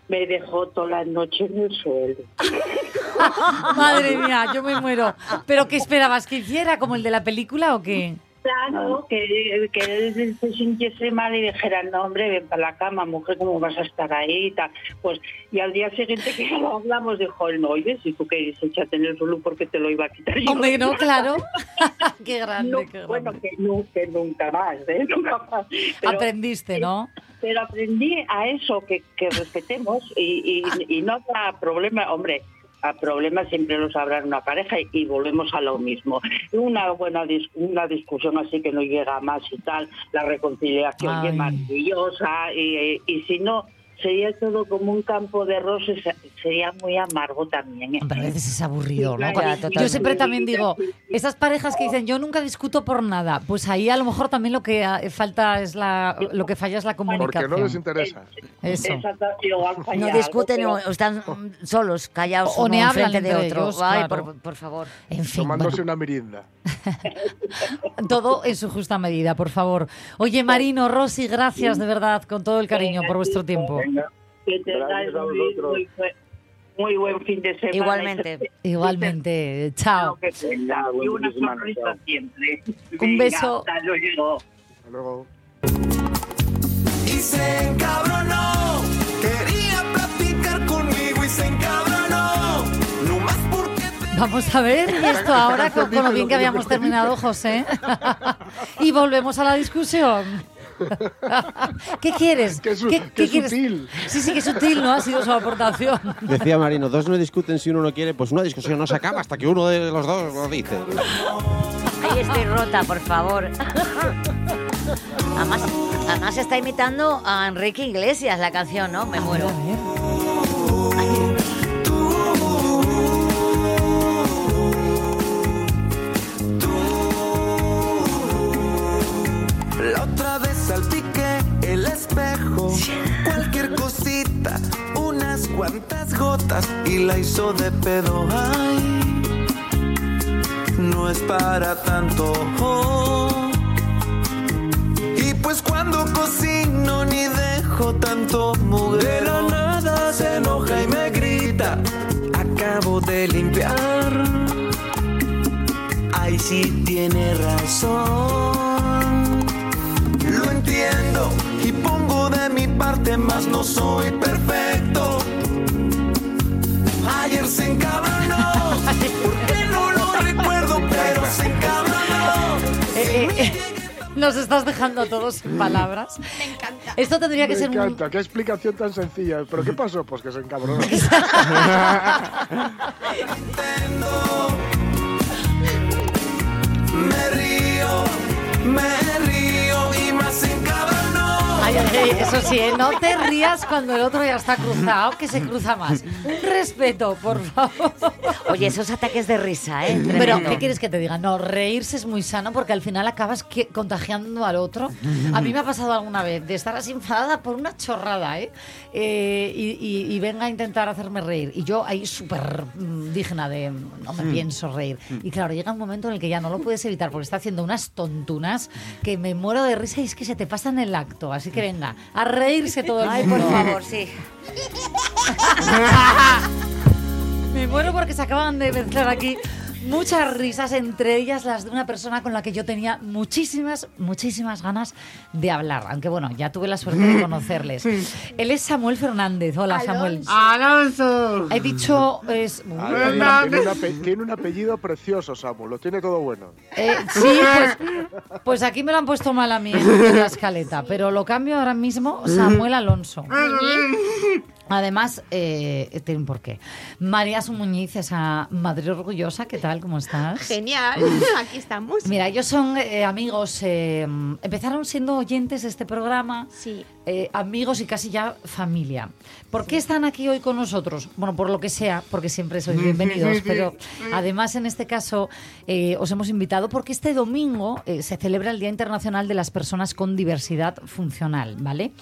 me dejó toda la noche en el suelo. Madre mía, yo me muero. ¿Pero qué esperabas que hiciera? ¿Como el de la película o qué? Claro, que, que él se sintiese mal y dijera, no, hombre, ven para la cama, mujer, ¿cómo vas a estar ahí? Y, tal. Pues, y al día siguiente que lo hablamos, dijo no, oye, si tú quieres échate en el suelo porque te lo iba a quitar yo. Hombre, no, claro. qué grande, No, qué grande. bueno, que, nu- que nunca más, ¿eh? Nunca más. Pero- Aprendiste, ¿no? pero aprendí a eso, que, que respetemos y, y, y no habrá problema, hombre, a problemas siempre los habrá en una pareja y, volvemos a lo mismo. Una buena dis- una discusión así que no llega más y tal, la reconciliación Ay. es maravillosa y, y si no, sería todo como un campo de rosas, sería muy amargo también. ¿eh? Hombre, a veces es aburrido, Sí, ¿no? claro, Yo siempre también digo, esas parejas que dicen, yo nunca discuto por nada, pues ahí a lo mejor también lo que ah, falta es la, lo que falla es la Porque comunicación. no les interesa. Eso. No discuten o están mm, solos, callados, O uno ni hablan enfrente de entre otro. ellos, Ay, claro. por, por favor. En fin, Tomándose bueno, una mirinda. todo en su justa medida, por favor. Oye, Marino, Rosy, gracias de verdad, con todo el cariño por vuestro tiempo. que tengáis Gracias a muy, vosotros. muy buen- fin de semana. Igualmente. Igualmente, chao. Y una sonrisa siempre. Un beso. Hasta luego. Hasta luego. Vamos a ver, y esto ahora con, con lo bien que habíamos terminado, José. y volvemos a la discusión. ¿Qué quieres? Qué su- ¿Qué, qué qué quieres? sutil. Sí, sí, que sutil, ¿no? Ha sido su aportación. Decía Marino, dos no discuten si uno no quiere, pues una discusión no se acaba hasta que uno de los dos lo dice. Ahí estoy rota, por favor. Además, además está imitando a Enrique Iglesias la canción, ¿no? Me muero. La otra vez salpiqué el espejo. Cualquier cosita, unas cuantas gotas y la hizo de pedo. Ay, no es para tanto. Y pues cuando cocino ni dejo tanto mugre. De la nada se enoja y me grita. Acabo de limpiar. Ay, sí tiene razón. Entiendo y pongo de mi parte, más no soy perfecto. Ayer se encabronó, porque no lo recuerdo, pero se encabronó. Eh, eh, nos estás dejando a todos sin palabras. Me encanta. Esto tendría que Me ser un, encanta, qué explicación tan sencilla. ¿Pero qué pasó? Pues que se encabronó. eso sí, ¿eh? no te rías cuando el otro ya está cruzado, que se cruza más. Un respeto, por favor. Oye, esos ataques de risa, ¿eh? Pero. ¿qué quieres que te diga? No, reírse es muy sano porque al final acabas que- contagiando al otro. A mí me ha pasado alguna vez de estar así enfadada por una chorrada, ¿eh? Eh, y, y- y venga a intentar hacerme reír. Y yo ahí súper mm, digna de no me pienso reír. Y claro, llega un momento en el que ya no lo puedes evitar porque está haciendo unas tontunas que me muero de risa y es que se te pasa en el acto. Así que venga, a reírse todo el Ay, mundo. por favor, sí. Me muero porque se acaban de mezclar aquí muchas risas, entre ellas las de una persona con la que yo tenía muchísimas, muchísimas ganas de hablar. Aunque bueno, ya tuve la suerte de conocerles. Él es Samuel Fernández. Hola, Samuel. Alonso. He dicho. Es, tiene, un- tiene apellido precioso, Samu. Lo tiene todo bueno. Eh, sí, pues, pues aquí me lo han puesto mal a mí en la escaleta, pero lo cambio ahora mismo, Samuel Alonso. Además, eh, tiene un porqué. María Su Muñiz, esa madre orgullosa, ¿qué tal? ¿Cómo estás? Genial, aquí estamos. Mira, ellos son eh, amigos, eh, empezaron siendo oyentes de este programa, Sí. Eh, amigos y casi ya familia. ¿Por qué están aquí hoy con nosotros? Bueno, por lo que sea, porque siempre sois bienvenidos, pero además en este caso eh, os hemos invitado porque este domingo eh, se celebra el Día Internacional de las Personas con Diversidad Funcional, ¿vale?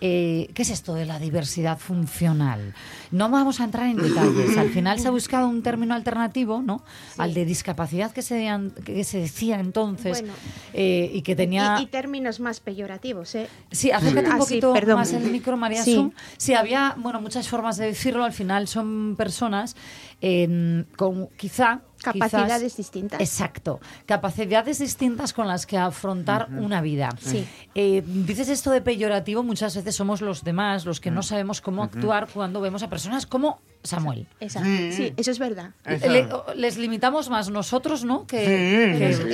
¿Qué es esto de la diversidad funcional? No vamos a entrar en detalles. Al final se ha buscado un término alternativo, ¿no? Al de discapacidad que se, dean- que se decía entonces Bueno. y que tenía... Y, y términos más peyorativos, ¿eh? Sí, acércate un sí, poquito más el micro, María Sí. Sum. Sí, había, bueno, muchas formas de decirlo. Al final son personas eh, con quizá Capacidades distintas. Exacto. Capacidades distintas con las que afrontar una vida. Sí. Eh, dices esto de peyorativo, muchas veces somos los demás los que no sabemos cómo actuar cuando vemos a personas como Samuel. Exacto. Sí, eso es verdad. Le- les limitamos más nosotros, ¿no? Que,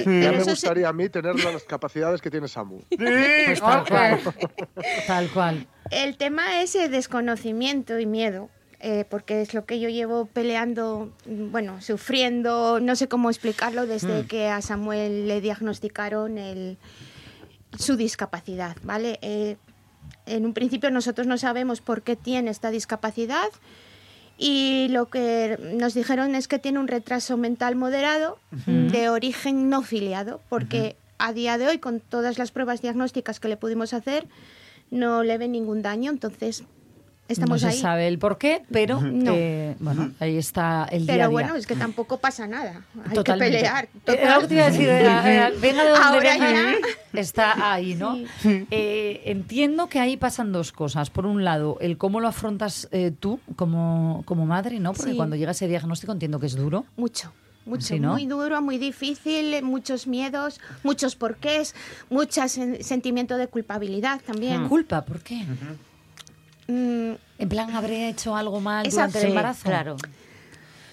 que- Ya me sí- gustaría a mí tener las capacidades que tiene Samu. pues tal cual. Tal cual. El tema es el desconocimiento y miedo, eh, porque es lo que yo llevo peleando, mm, bueno, sufriendo, no sé cómo explicarlo, desde Mm. que a Samuel le diagnosticaron el, su discapacidad, ¿vale? Eh, en un principio nosotros no sabemos por qué tiene esta discapacidad y lo que nos dijeron es que tiene un retraso mental moderado de origen no filiado, porque a día de hoy, con todas las pruebas diagnósticas que le pudimos hacer, no le ven ningún daño, entonces estamos no ahí. se sabe el por qué, pero No. eh, bueno, ahí está el día a Pero día. bueno, es que tampoco pasa nada. Hay Totalmente. que pelear. Eh, era lo que te iba a decir, eh, venga de donde Ahora venga, ya. está ahí, ¿no? Eh, entiendo que ahí pasan dos cosas. Por un lado, el cómo lo afrontas eh, tú como, como madre, ¿no? Porque Sí. cuando llega ese diagnóstico entiendo que es duro. Mucho. Mucho, Sí, ¿no? muy duro, muy difícil, muchos miedos, muchos porqués, mucho sentimiento de culpabilidad también. ¿Culpa? ¿Por qué? Mm, En plan, ¿habré hecho algo mal Exacto. durante el Sí, embarazo? claro.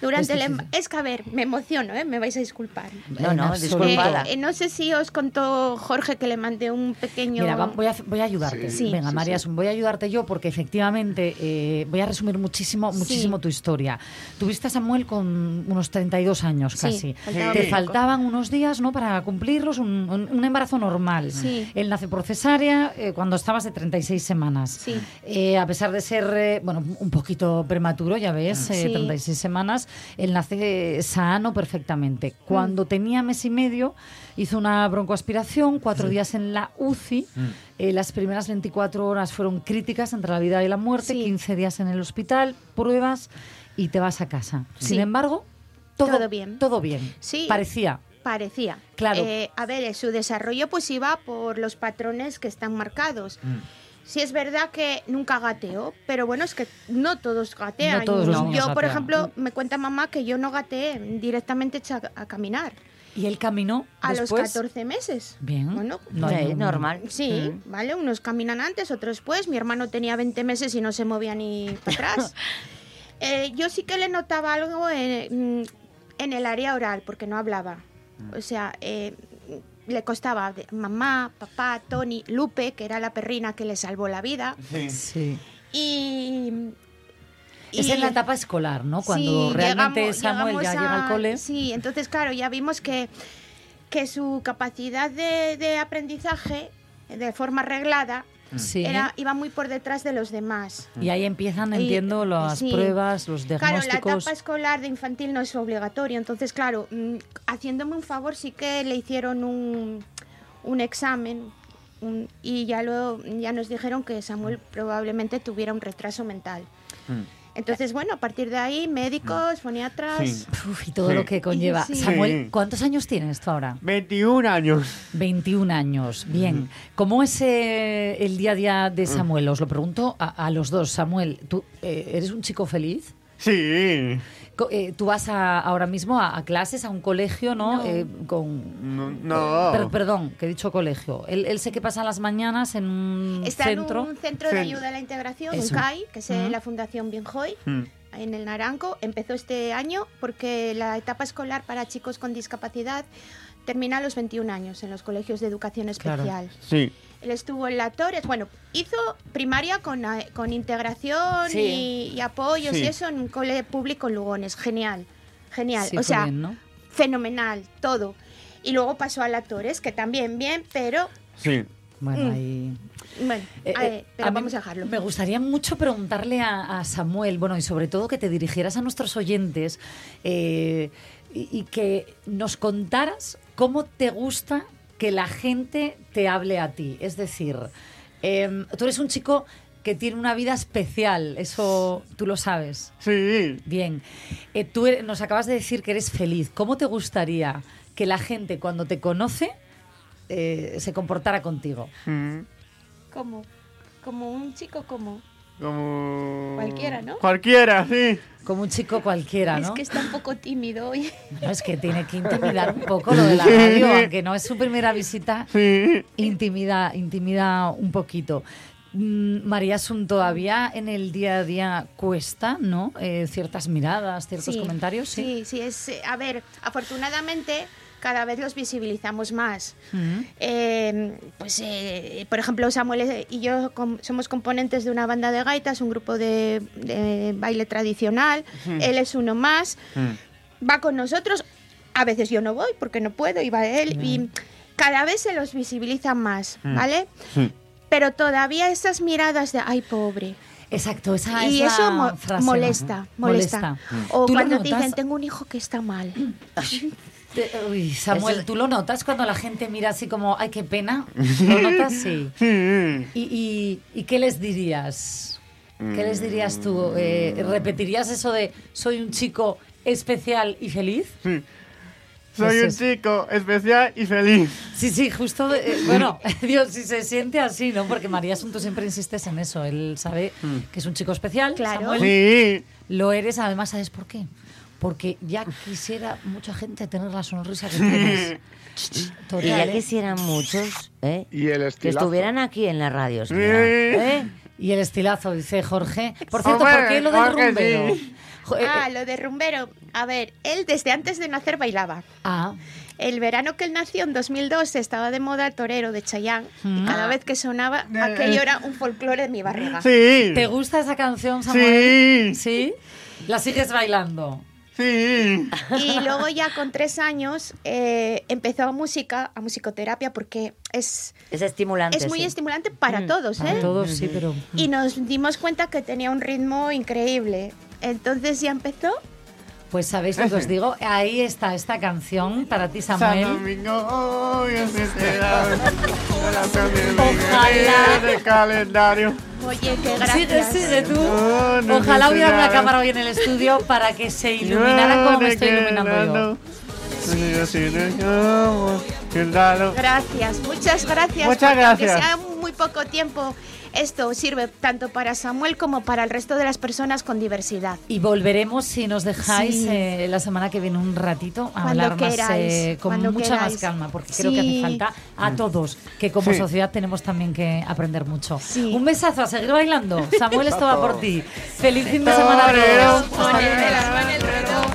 Durante Es el em- difícil. es que a ver, me emociono, ¿eh? me vais a disculpar. No, no, disculpada. Eh, eh, no sé si os contó Jorge que le mandé un pequeño. Mira, va- voy, a, voy a ayudarte. Sí. Venga, Sí, María, sí. voy a ayudarte yo porque efectivamente eh, voy a resumir muchísimo, muchísimo tu historia. Tuviste a Samuel con unos 32 años Sí, casi. faltaba Te faltaban unos días ¿no? para cumplirlos, un, un- un embarazo normal. Sí. Él nace por cesárea eh, cuando estabas de 36 semanas. Sí. Eh, a pesar de ser, eh, bueno, un poquito prematuro, ya ves, eh, Sí. 36 semanas, él nace sano perfectamente. Cuando tenía mes y medio, hizo una broncoaspiración, cuatro días en la UCI. Eh, las primeras 24 horas fueron críticas entre la vida y la muerte, 15 días en el hospital, pruebas y te vas a casa. Sin Sí. embargo, todo, Todo bien. Todo bien. Sí. Parecía. Parecía. Claro. Eh, a ver, eh, su desarrollo pues iba por los patrones que están marcados. Sí es verdad que nunca gateó, pero bueno, es que no todos gatean. No todos los niños yo, por gatean. ejemplo, me cuenta mamá que yo no gateé, directamente eché a, a caminar. ¿Y él caminó A después? los 14 meses. Bien. Bueno, No hay Sí, normal. Sí, Mm. ¿vale? Unos caminan antes, otros después. Mi hermano tenía 20 meses y no se movía ni para atrás. Eh, yo sí que le notaba algo en, en el área oral, porque no hablaba. O sea, eh, le costaba mamá, papá, Tony, Lupe, que era la perrina que le salvó la vida. Sí. Y... Es en la etapa escolar, ¿no? Cuando Sí, realmente llegamos- Samuel ya llegamos llega al a- cole. Sí, entonces claro, ya vimos que, que su capacidad de, de aprendizaje de forma reglada Sí. era, iba muy por detrás de los demás. Y ahí empiezan, Y- entiendo, las sí. pruebas, los Claro, la diagnósticos. etapa escolar de infantil no es obligatorio, entonces claro, mm, haciéndome un favor sí que le hicieron un, un examen un- y ya, lo, ya nos dijeron que Samuel probablemente tuviera un retraso mental. Entonces, bueno, a partir de ahí, médicos, foniatras... Uf, y todo Sí. lo que conlleva. Sí. Samuel, Sí. ¿cuántos años tienes tú ahora? 21 años. 21 años. Bien. ¿Cómo es eh, el día a día de Samuel? Os lo pregunto a, a los dos. Samuel, ¿tú eh, eres un chico feliz? Sí. Eh, tú vas a- ahora mismo a, a clases, a un colegio, ¿no? No. Eh, con, No. no. Per- perdón, que he dicho colegio. Él, él sé que pasa las mañanas en un Está centro. en un centro de ayuda a la integración, Eso. un CAI, que es eh, la Fundación Bienjoy, Mm. en el Naranco. Empezó este año porque la etapa escolar para chicos con discapacidad termina a los 21 años en los colegios de educación Claro. especial. Sí. Él estuvo en la Torres, bueno, hizo primaria con, eh, con integración Sí. y, y apoyos Sí. y eso en un cole público en Lugones. Genial, genial. Sí, o sea, bien, ¿no? fenomenal, todo. Y luego pasó a la Torres, que también bien, pero Sí. Bueno, Mm. ahí... bueno, Eh, a eh, ver, pero a vamos a dejarlo. Me gustaría mucho preguntarle a, a Samuel, bueno, y sobre todo que te dirigieras a nuestros oyentes eh, y, y que nos contaras cómo te gusta que la gente te hable a ti. Es decir, em, tú eres un chico que tiene una vida especial, eso tú lo sabes. Sí. Bien, Eh, tú eres- nos acabas de decir que eres feliz. ¿Cómo te gustaría que la gente cuando te conoce eh, se comportara contigo? Mm. Como, como un chico como... Como... Cualquiera, ¿no? Cualquiera, sí. Como un chico cualquiera, Es ¿no? que está un poco tímido hoy. No, es que tiene que intimidar un poco lo de la radio, aunque no es su primera visita, Sí. intimida, intimida un poquito. Mm, María Sun, todavía en el día a día cuesta, ¿no? Eh, ciertas miradas, ciertos Sí, comentarios, sí. Sí, sí, es, eh, a ver, afortunadamente cada vez los visibilizamos más. Mm. Eh, pues, eh, por ejemplo, Samuel y yo somos componentes de una banda de gaitas, un grupo de, de baile tradicional. Mm. Él es uno más. Va con nosotros. A veces yo no voy porque no puedo y va él. Y cada vez se los visibiliza más, Mm. ¿vale? Pero todavía esas miradas de, ay, pobre. Exacto, esa y es eso la mo- frase, ¿no? molesta, molesta. Molesta. O ¿Tú lo cuando te dicen, tengo un hijo que está mal. Te- Uy, Samuel, Eso- ¿tú lo notas cuando la gente mira así como, ay, qué pena? ¿Lo notas? Sí. ¿Y, y, y qué les dirías? ¿Qué les dirías tú? Eh, ¿Repetirías eso de soy un chico especial y feliz? Sí. Pues Soy un chico especial y feliz. Sí, sí, justo. eh, bueno, Dios, si se siente así, ¿no? Porque María Asunto siempre insistes en eso. Él sabe que es un chico especial. Claro. Samuel. Sí. Lo eres, además, ¿sabes por qué? Porque ya quisiera mucha gente tener la sonrisa que tienes. Total, Y ya ¿eh? quisieran muchos ¿eh? Y el que estuvieran aquí en la radio. Sí. ¿eh? Y el estilazo, dice Jorge. Por cierto, Hombre, ¿por qué lo del rumbero? sí. Eh, Ah, lo de rumbero. A ver, él desde antes de nacer bailaba. Ah. El verano que él nació, en 2002, estaba de moda el torero de Chayanne. Mm. Y cada Ah. vez que sonaba, aquello era un folclore de mi barriga. ¿Te gusta esa canción, Samuel? Sí. ¿La sigues bailando? Sí. Y luego ya con tres años eh, empezó a música, a musicoterapia, porque es, Es estimulante. es muy sí. estimulante para Mm, todos, Para ¿eh? todos, sí, pero... Y nos dimos cuenta que tenía un ritmo increíble. Entonces ya empezó. Pues sabéis lo que os digo, ahí está esta canción para ti, San Samuel. Domingo, hoy es festividad. Ojalá. De calendario. Oye, qué Sigue, gracias. sigue tú. No, no Ojalá hubiera una cámara hoy en el estudio para que se iluminara como me estoy iluminando yo. Gracias, muchas gracias. Muchas gracias. sea muy poco tiempo, esto sirve tanto para Samuel como para el resto de las personas con diversidad. Y volveremos, si nos dejáis, Sí. eh, la semana que viene un ratito a Cuando hablar más eh, con mucha más calma, porque creo que hace falta a todos, que como Sí. sociedad tenemos también que aprender mucho. Un besazo, a seguir bailando. Samuel, esto va por ti. Feliz fin de semana a todos. Hasta luego.